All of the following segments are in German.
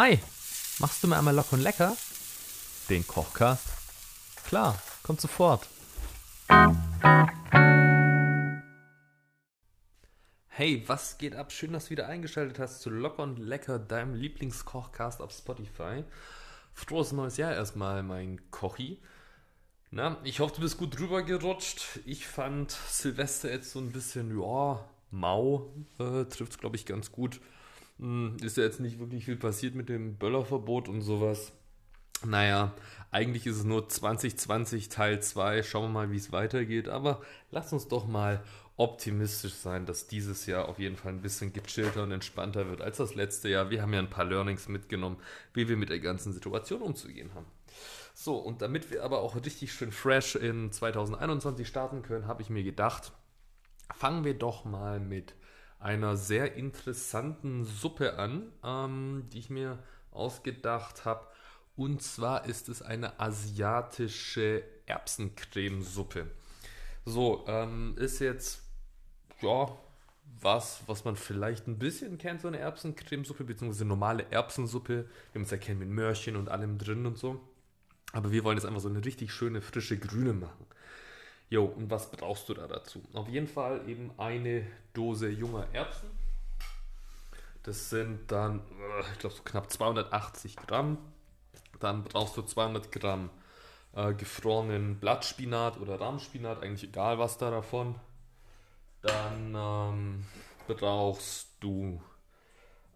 Hi, machst du mir einmal locker und lecker? Den Kochcast? Klar, kommt sofort. Hey, was geht ab? Schön, dass du wieder eingeschaltet hast zu Locker und Lecker, deinem Lieblingskochcast auf Spotify. Frohes neues Jahr erstmal, mein Kochi. Na, ich hoffe, du bist gut drüber gerutscht. Ich fand Silvester jetzt so ein bisschen, ja, mau. Äh, Trifft es, glaube ich, ganz gut. Hm, ist ja jetzt nicht wirklich viel passiert mit dem Böllerverbot und sowas. Naja, eigentlich ist es nur 2020 Teil 2. Schauen wir mal, wie es weitergeht. Aber lass uns doch mal optimistisch sein, dass dieses Jahr auf jeden Fall ein bisschen gechillter und entspannter wird als das letzte Jahr. Wir haben ja ein paar Learnings mitgenommen, wie wir mit der ganzen Situation umzugehen haben. So, und damit wir aber auch richtig schön fresh in 2021 starten können, habe ich mir gedacht, fangen wir doch mal mit einer sehr interessanten Suppe an, ähm, die ich mir ausgedacht habe. Und zwar ist es eine asiatische Erbsencremesuppe. So, ähm, ist jetzt, ja, was, was man vielleicht ein bisschen kennt, so eine Erbsencremesuppe, beziehungsweise normale Erbsensuppe, wie man es ja kennt mit Möhrchen und allem drin und so. Aber wir wollen jetzt einfach so eine richtig schöne, frische Grüne machen. Jo, und was brauchst du da dazu? Auf jeden Fall eben eine Dose junger Erbsen. Das sind dann, äh, ich glaube, so knapp 280 Gramm. Dann brauchst du 200 Gramm äh, gefrorenen Blattspinat oder Rahmspinat, eigentlich egal was da davon. Dann ähm, brauchst du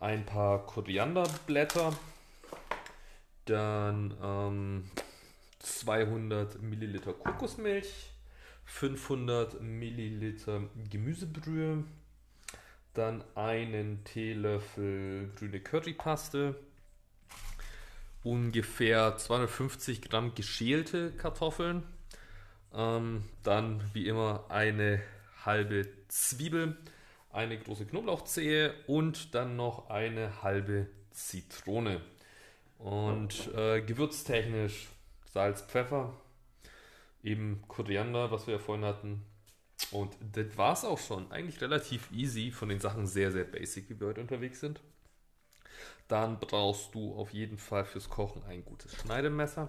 ein paar Korianderblätter. Dann ähm, 200 Milliliter Kokosmilch 500 Milliliter Gemüsebrühe, dann einen Teelöffel grüne Currypaste, ungefähr 250 Gramm geschälte Kartoffeln, ähm, dann wie immer eine halbe Zwiebel, eine große Knoblauchzehe und dann noch eine halbe Zitrone. Und äh, gewürztechnisch Salz, Pfeffer, eben Koriander, was wir ja vorhin hatten. Und das war es auch schon. Eigentlich relativ easy, von den Sachen sehr, sehr basic, wie wir heute unterwegs sind. Dann brauchst du auf jeden Fall fürs Kochen ein gutes Schneidemesser.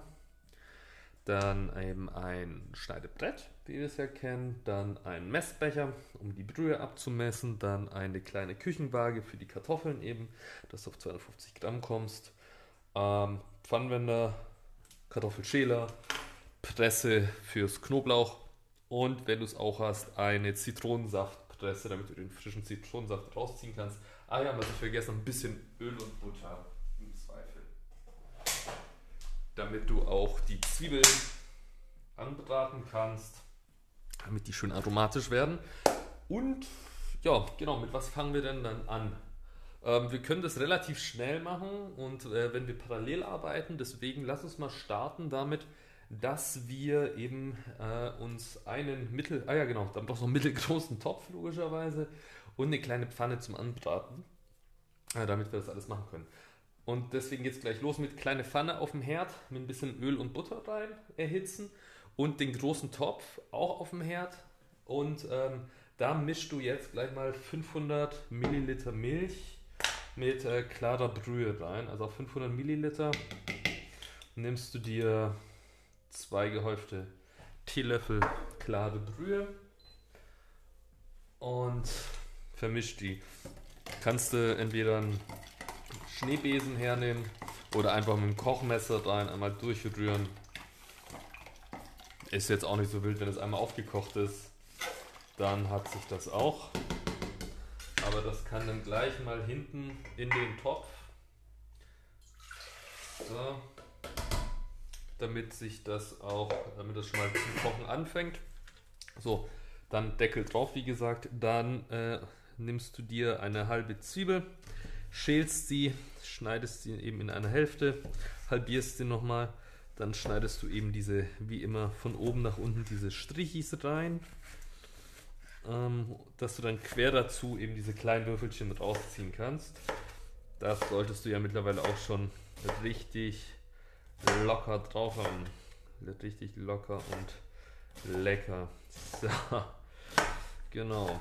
Dann eben ein Schneidebrett, wie wir es ja kennen. Dann ein Messbecher, um die Brühe abzumessen. Dann eine kleine Küchenwaage für die Kartoffeln eben, dass du auf 250 Gramm kommst. Ähm, Pfannenwender, Kartoffelschäler, Presse fürs Knoblauch und wenn du es auch hast, eine Zitronensaftpresse, damit du den frischen Zitronensaft rausziehen kannst. Ah ja, was ich vergessen, ein bisschen Öl und Butter im Zweifel. Damit du auch die Zwiebeln anbraten kannst, damit die schön aromatisch werden. Und ja, genau, mit was fangen wir denn dann an? Ähm, wir können das relativ schnell machen und äh, wenn wir parallel arbeiten, deswegen lass uns mal starten damit, dass wir eben äh, uns einen mittel, ah ja genau, dann brauchst du einen mittelgroßen Topf logischerweise und eine kleine Pfanne zum Anbraten, äh, damit wir das alles machen können. Und deswegen geht es gleich los mit kleine Pfanne auf dem Herd, mit ein bisschen Öl und Butter rein erhitzen und den großen Topf auch auf dem Herd. Und ähm, da mischst du jetzt gleich mal 500 Milliliter Milch mit äh, klarer Brühe rein. Also auf 500 Milliliter nimmst du dir zwei gehäufte Teelöffel klare Brühe und vermischt die. Kannst du entweder einen Schneebesen hernehmen oder einfach mit dem Kochmesser rein einmal durchrühren. Ist jetzt auch nicht so wild, wenn es einmal aufgekocht ist. Dann hat sich das auch. Aber das kann dann gleich mal hinten in den Topf. So damit sich das auch, damit das schon mal zum Kochen anfängt. So, dann Deckel drauf, wie gesagt. Dann äh, nimmst du dir eine halbe Zwiebel, schälst sie, schneidest sie eben in eine Hälfte, halbierst sie nochmal. Dann schneidest du eben diese, wie immer, von oben nach unten diese Strichis rein. Ähm, dass du dann quer dazu eben diese kleinen Würfelchen rausziehen kannst. Das solltest du ja mittlerweile auch schon richtig locker drauf haben. Richtig locker und lecker. So. Genau.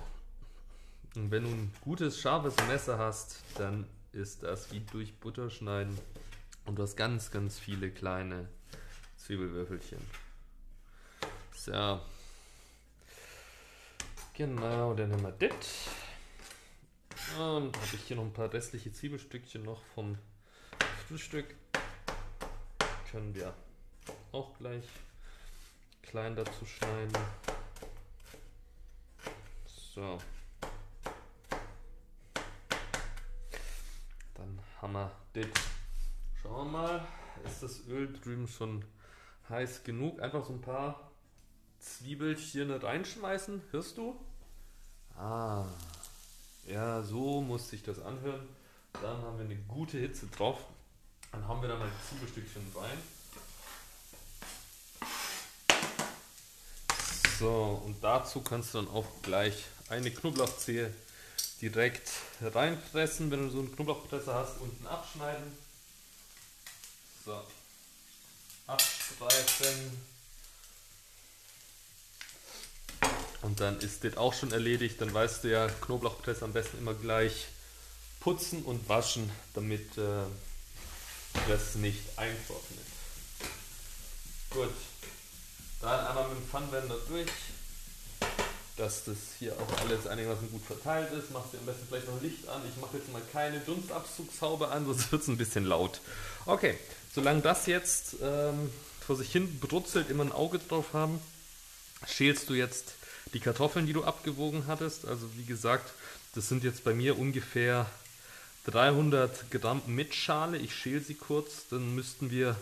Und wenn du ein gutes, scharfes Messer hast, dann ist das wie durch Butter schneiden. Und du hast ganz, ganz viele kleine Zwiebelwürfelchen. So. Genau, dann haben wir das. Und habe ich hier noch ein paar restliche Zwiebelstückchen noch vom Frühstück. Können wir auch gleich klein dazu schneiden. So. Dann haben wir das. Schauen wir mal, ist das Öl drüben schon heiß genug? Einfach so ein paar Zwiebelchen reinschmeißen. Hörst du? Ah. Ja, so muss sich das anhören. Dann haben wir eine gute Hitze drauf. Dann haben wir da mal die Zwiebelstückchen rein. So, und dazu kannst du dann auch gleich eine Knoblauchzehe direkt reinpressen, wenn du so einen Knoblauchpresser hast, unten abschneiden. So, abstreifen. Und dann ist das auch schon erledigt. Dann weißt du ja, Knoblauchpresse am besten immer gleich putzen und waschen, damit äh, das nicht eintrocknet. Gut, dann einmal mit dem Pfannwender durch, dass das hier auch alles einigermaßen gut verteilt ist. Machst du am besten vielleicht noch Licht an. Ich mache jetzt mal keine Dunstabzugshaube an, sonst wird es ein bisschen laut. Okay, solange das jetzt ähm, vor sich hin brutzelt, immer ein Auge drauf haben, schälst du jetzt die Kartoffeln, die du abgewogen hattest. Also wie gesagt, das sind jetzt bei mir ungefähr 300 Gramm mit Schale. Ich schäle sie kurz, dann müssten wir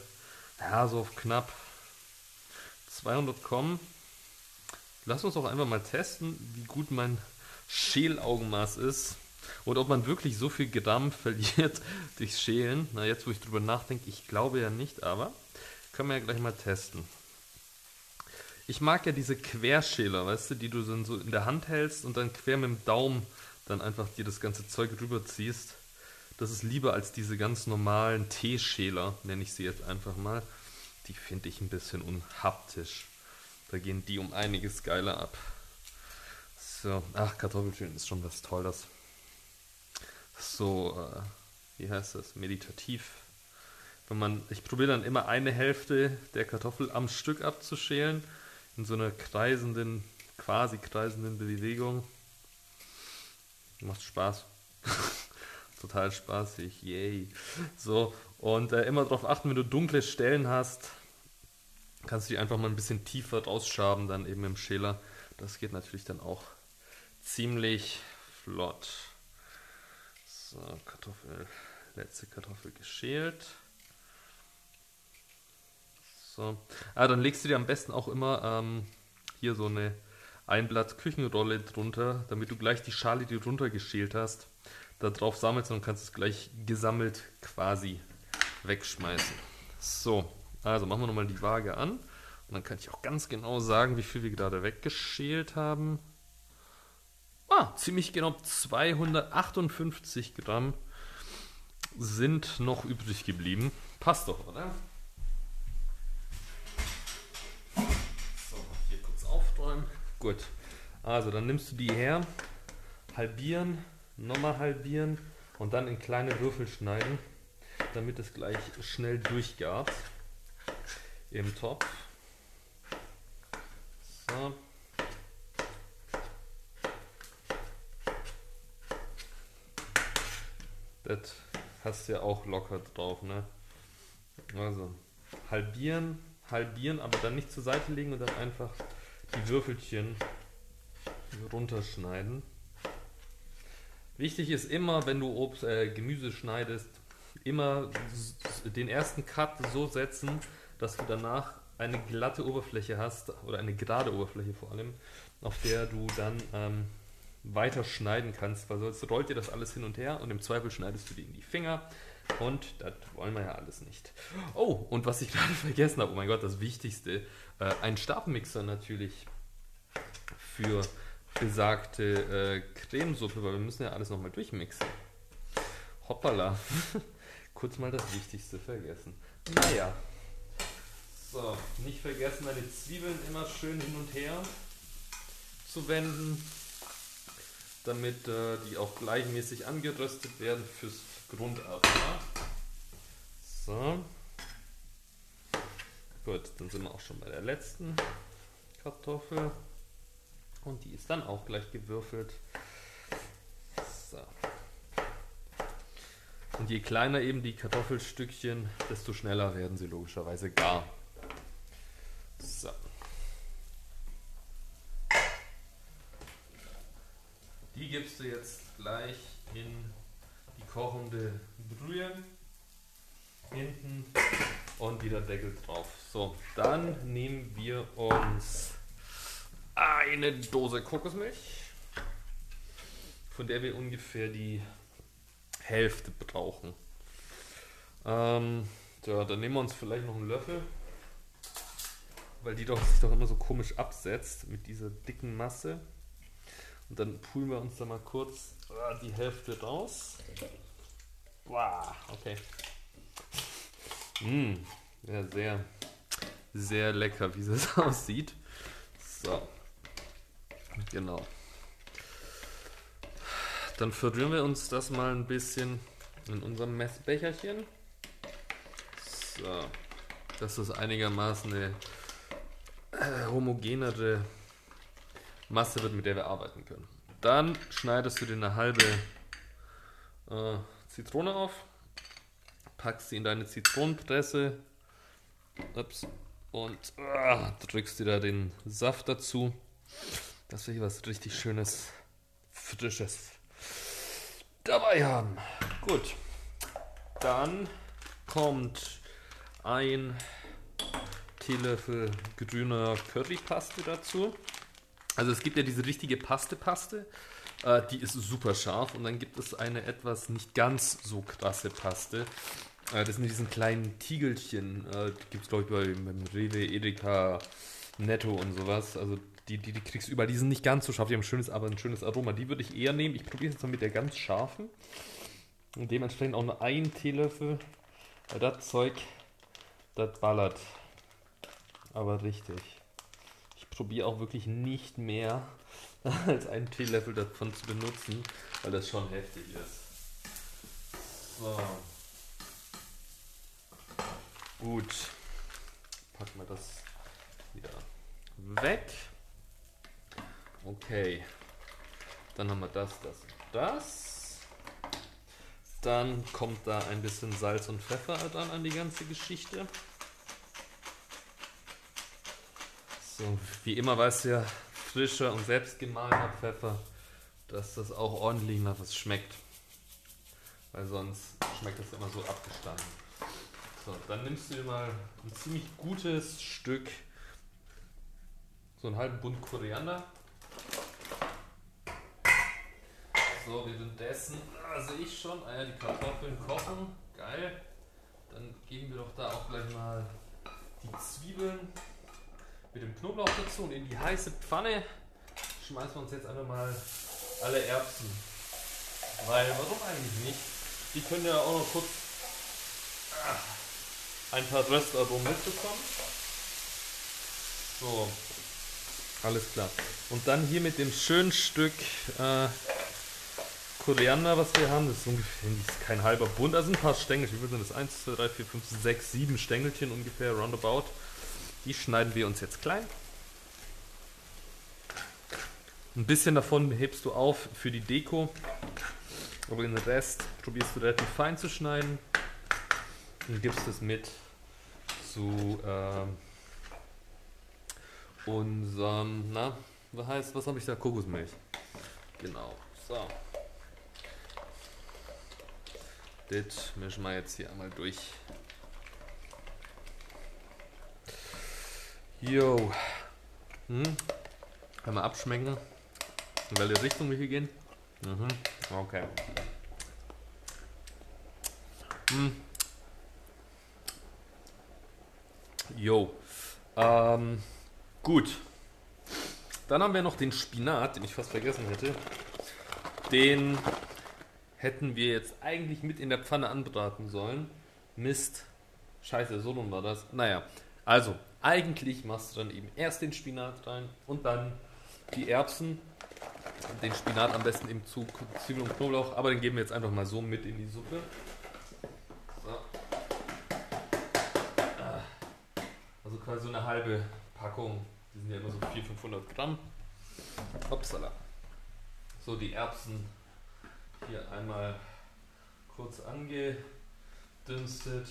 ja, so auf knapp 200 kommen. Lass uns auch einfach mal testen, wie gut mein Schälaugenmaß ist und ob man wirklich so viel Gramm verliert durch Schälen. Na, jetzt wo ich drüber nachdenke, ich glaube ja nicht, aber können wir ja gleich mal testen. Ich mag ja diese Querschäler, weißt du, die du dann so in der Hand hältst und dann quer mit dem Daumen dann einfach dir das ganze Zeug rüberziehst. Das ist lieber als diese ganz normalen Teeschäler, nenne ich sie jetzt einfach mal. Die finde ich ein bisschen unhaptisch. Da gehen die um einiges geiler ab. So, ach, Kartoffelschälen ist schon was Tolles. So, äh, wie heißt das? Meditativ. Wenn man, ich probiere dann immer eine Hälfte der Kartoffel am Stück abzuschälen in so einer kreisenden, quasi kreisenden Bewegung. Macht Spaß. Total spaßig. Yay. So, und äh, immer darauf achten, wenn du dunkle Stellen hast, kannst du die einfach mal ein bisschen tiefer rausschaben, dann eben im Schäler. Das geht natürlich dann auch ziemlich flott. So, Kartoffel, letzte Kartoffel geschält. So. Ah, dann legst du dir am besten auch immer ähm, hier so eine Einblatt Küchenrolle drunter, damit du gleich die Schale, die du drunter geschält hast, da drauf sammelst und kannst es gleich gesammelt quasi wegschmeißen. So, also machen wir nochmal die Waage an und dann kann ich auch ganz genau sagen, wie viel wir gerade weggeschält haben. Ah, ziemlich genau 258 Gramm sind noch übrig geblieben. Passt doch, oder? Gut. Also dann nimmst du die her, halbieren, nochmal halbieren und dann in kleine Würfel schneiden, damit es gleich schnell durchgart im Topf. So. Das hast du ja auch locker drauf, ne? Also halbieren, halbieren, aber dann nicht zur Seite legen und dann einfach die Würfelchen runterschneiden. Wichtig ist immer, wenn du Obst, äh, Gemüse schneidest, immer den ersten Cut so setzen, dass du danach eine glatte Oberfläche hast oder eine gerade Oberfläche vor allem, auf der du dann ähm, weiter schneiden kannst, weil sonst rollt dir das alles hin und her und im Zweifel schneidest du dir in die Finger und das wollen wir ja alles nicht. Oh, und was ich gerade vergessen habe, oh mein Gott, das Wichtigste, äh, ein Stabmixer natürlich für besagte äh, Cremesuppe, weil wir müssen ja alles nochmal durchmixen. Hoppala. Kurz mal das Wichtigste vergessen. Naja. So, nicht vergessen, deine Zwiebeln immer schön hin und her zu wenden. damit äh, die auch gleichmäßig angeröstet werden fürs Grundaroma. So. Gut, dann sind wir auch schon bei der letzten Kartoffel. Und die ist dann auch gleich gewürfelt. So. Und je kleiner eben die Kartoffelstückchen, desto schneller werden sie logischerweise gar. So. Die gibst du jetzt gleich in die kochende Brühe. Hinten und wieder Deckel drauf. So, dann nehmen wir uns eine Dose Kokosmilch, von der wir ungefähr die Hälfte brauchen. Ähm, ja, dann nehmen wir uns vielleicht noch einen Löffel, weil die doch, sich doch immer so komisch absetzt mit dieser dicken Masse. Und dann poolen wir uns da mal kurz ah, die Hälfte raus. Wow, okay. Mmh, ja, sehr, sehr lecker, wie es aussieht. So. Genau. Dann verrühren wir uns das mal ein bisschen in unserem Messbecherchen. So. Dass das einigermaßen eine äh, homogenere Masse wird, mit der wir arbeiten können. Dann schneidest du dir eine halbe äh, Zitrone auf, packst sie in deine Zitronenpresse ups, und äh, drückst dir da den Saft dazu, dass wir hier was richtig Schönes, Frisches dabei haben. Gut, dann kommt ein Teelöffel grüner Currypaste dazu. Also es gibt ja diese richtige Paste-Paste, äh, die ist super scharf und dann gibt es eine etwas nicht ganz so krasse Paste. Äh, das sind diesen kleinen Tiegelchen, äh, die gibt es glaube ich bei, beim Rewe, Edeka, Netto und sowas. Also die, die, die kriegst du überall, die sind nicht ganz so scharf, die haben ein schönes, aber ein schönes Aroma. Die würde ich eher nehmen. Ich probiere es jetzt mal mit der ganz scharfen. Und dementsprechend auch nur einen Teelöffel, weil das Zeug, das ballert. Aber richtig probiere auch wirklich nicht mehr als einen Teelöffel davon zu benutzen, weil das schon heftig ist. So. Gut. Packen wir das wieder weg. Okay. Dann haben wir das, das und das. Dann kommt da ein bisschen Salz und Pfeffer dann an die ganze Geschichte. So, wie immer weißt du ja, frischer und selbstgemahlener Pfeffer, dass das auch ordentlich nach was schmeckt. Weil sonst schmeckt das immer so abgestanden. So, dann nimmst du dir mal ein ziemlich gutes Stück, so einen halben Bund Koriander. So, währenddessen sehe ich schon, ah ja, die Kartoffeln kochen, geil. Dann geben wir doch da auch gleich mal die Zwiebeln mit dem Knoblauch dazu und in die heiße Pfanne schmeißen wir uns jetzt einfach mal alle Erbsen. Weil, warum eigentlich nicht? Die können ja auch noch kurz ah, ein paar Röstaromen mitbekommen. So, alles klar. Und dann hier mit dem schönen Stück äh, Koriander, was wir haben, das ist ungefähr das ist kein halber Bund, also ein paar Stängel. Wie viel sind das? 1, 2, 3, 4, 5, 6, 7 Stängelchen ungefähr, roundabout. Die schneiden wir uns jetzt klein. Ein bisschen davon hebst du auf für die Deko. Aber den Rest probierst du relativ fein zu schneiden und gibst es mit zu unserem, na, was heißt, was habe ich da? Kokosmilch. Genau, so. Das mischen wir jetzt hier einmal durch. Jo. Hm. Einmal abschmecken. In welche Richtung wir hier gehen. Mhm. Okay. Hm. Jo. Ähm, gut. Dann haben wir noch den Spinat, den ich fast vergessen hätte. Den hätten wir jetzt eigentlich mit in der Pfanne anbraten sollen. Mist. Scheiße, so nun war das. Naja, also eigentlich machst du dann eben erst den Spinat rein und dann die Erbsen. Den Spinat am besten eben zu Zwiebeln und Knoblauch, aber den geben wir jetzt einfach mal so mit in die Suppe. So. Ah. Also quasi so eine halbe Packung. Die sind ja immer so 400, 500 Gramm. Upsala. So, die Erbsen hier einmal kurz angedünstet.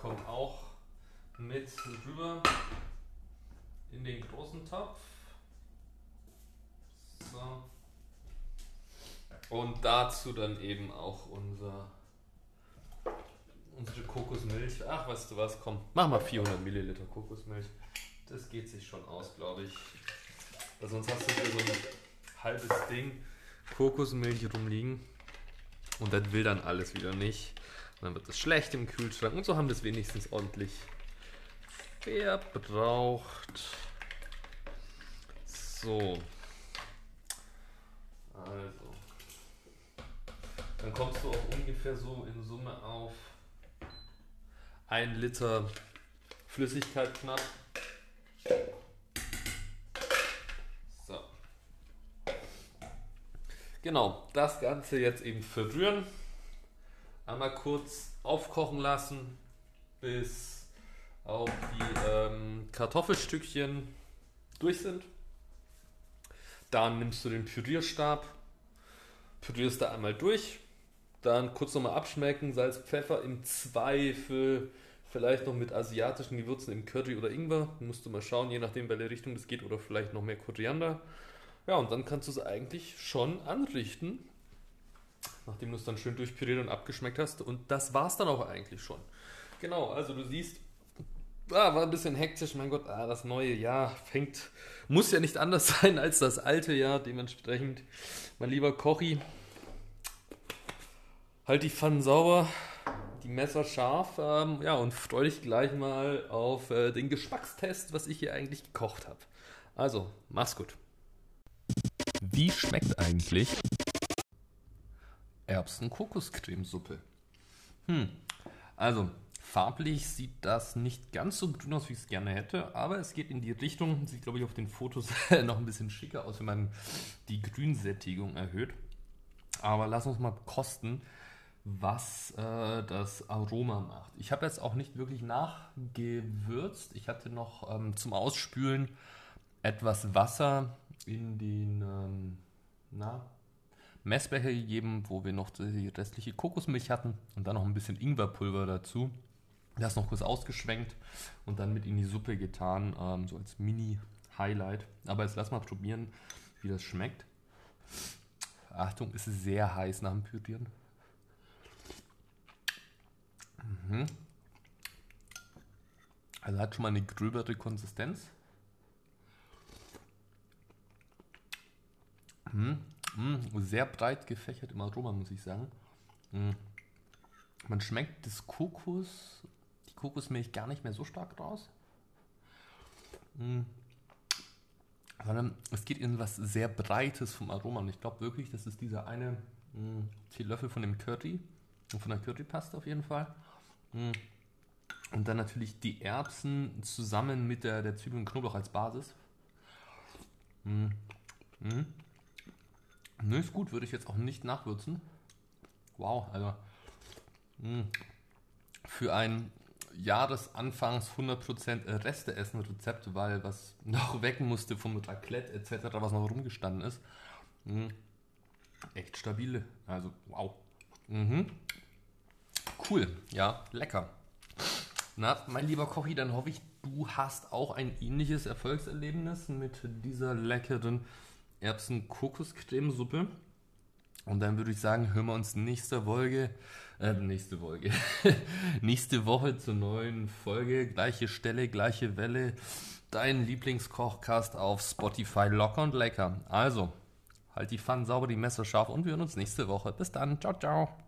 Kommt auch mit rüber in den großen Topf. So. Und dazu dann eben auch unser, unsere Kokosmilch. Ach, weißt du was, komm, mach mal 400 Milliliter Kokosmilch. Das geht sich schon aus, glaube ich. Weil sonst hast du hier so ein halbes Ding Kokosmilch rumliegen. Und das will dann alles wieder nicht. Und dann wird es schlecht im Kühlschrank. Und so haben wir es wenigstens ordentlich verbraucht. So. Also. Dann kommst du auch ungefähr so in Summe auf ein Liter Flüssigkeit knapp. So. Genau, das Ganze jetzt eben verrühren. Einmal kurz aufkochen lassen, bis auch die ähm, Kartoffelstückchen durch sind. Dann nimmst du den Pürierstab, pürierst da einmal durch, dann kurz nochmal abschmecken, Salz, Pfeffer, im Zweifel vielleicht noch mit asiatischen Gewürzen im Curry oder Ingwer. Musst du mal schauen, je nachdem, welche Richtung das geht, oder vielleicht noch mehr Koriander. Ja, und dann kannst du es eigentlich schon anrichten, nachdem du es dann schön durchpüriert und abgeschmeckt hast. Und das war es dann auch eigentlich schon. Genau, also du siehst, ah, war ein bisschen hektisch, mein Gott, ah, das neue Jahr fängt, muss ja nicht anders sein als das alte Jahr, dementsprechend, mein lieber Kochi, halt die Pfannen sauber, die Messer scharf, ähm, ja, und freu dich gleich mal auf äh, den Geschmackstest, was ich hier eigentlich gekocht habe. Also, mach's gut. Wie schmeckt eigentlich Erbsen-Kokoscremesuppe? Hm, also Farblich sieht das nicht ganz so grün aus, wie ich es gerne hätte, aber es geht in die Richtung, sieht glaube ich auf den Fotos noch ein bisschen schicker aus, wenn man die Grünsättigung erhöht. Aber lass uns mal kosten, was äh, das Aroma macht. Ich habe jetzt auch nicht wirklich nachgewürzt. Ich hatte noch ähm, zum Ausspülen etwas Wasser in den ähm, na, Messbecher gegeben, wo wir noch die restliche Kokosmilch hatten und dann noch ein bisschen Ingwerpulver dazu. Das noch kurz ausgeschwenkt und dann mit in die Suppe getan, ähm, so als Mini-Highlight. Aber jetzt lass mal probieren, wie das schmeckt. Achtung, ist sehr heiß nach dem Pürieren. Mhm. Also hat schon mal eine gröbere Konsistenz. Mhm. Mhm. Sehr breit gefächert im Aroma, muss ich sagen. Mhm. Man schmeckt das Kokos Kokosmilch gar nicht mehr so stark raus. Mhm. Sondern es geht in was sehr Breites vom Aroma. Und ich glaube wirklich, das ist dieser eine Teelöffel von dem Curry. Von der Currypaste auf jeden Fall. Und dann natürlich die Erbsen zusammen mit der, der Zwiebel und Knoblauch als Basis. Mm. Mm. Nö, ist gut, würde ich jetzt auch nicht nachwürzen. Wow, also mh. für ein Jahresanfangs 100% Reste essen Rezept, weil was noch weg musste vom Raclette etc., was noch rumgestanden ist. Echt stabile. Also, wow. Mhm. Cool. Ja, lecker. Na, mein lieber Kochi, dann hoffe ich, du hast auch ein ähnliches Erfolgserlebnis mit dieser leckeren Erbsen-Kokoscremesuppe. Und dann würde ich sagen, hören wir uns nächste Folge, äh, nächste Folge, nächste Woche zur neuen Folge. Gleiche Stelle, gleiche Welle. Dein Lieblingskochcast auf Spotify locker und lecker. Also, halt die Pfannen sauber, die Messer scharf und wir hören uns nächste Woche. Bis dann. Ciao, ciao.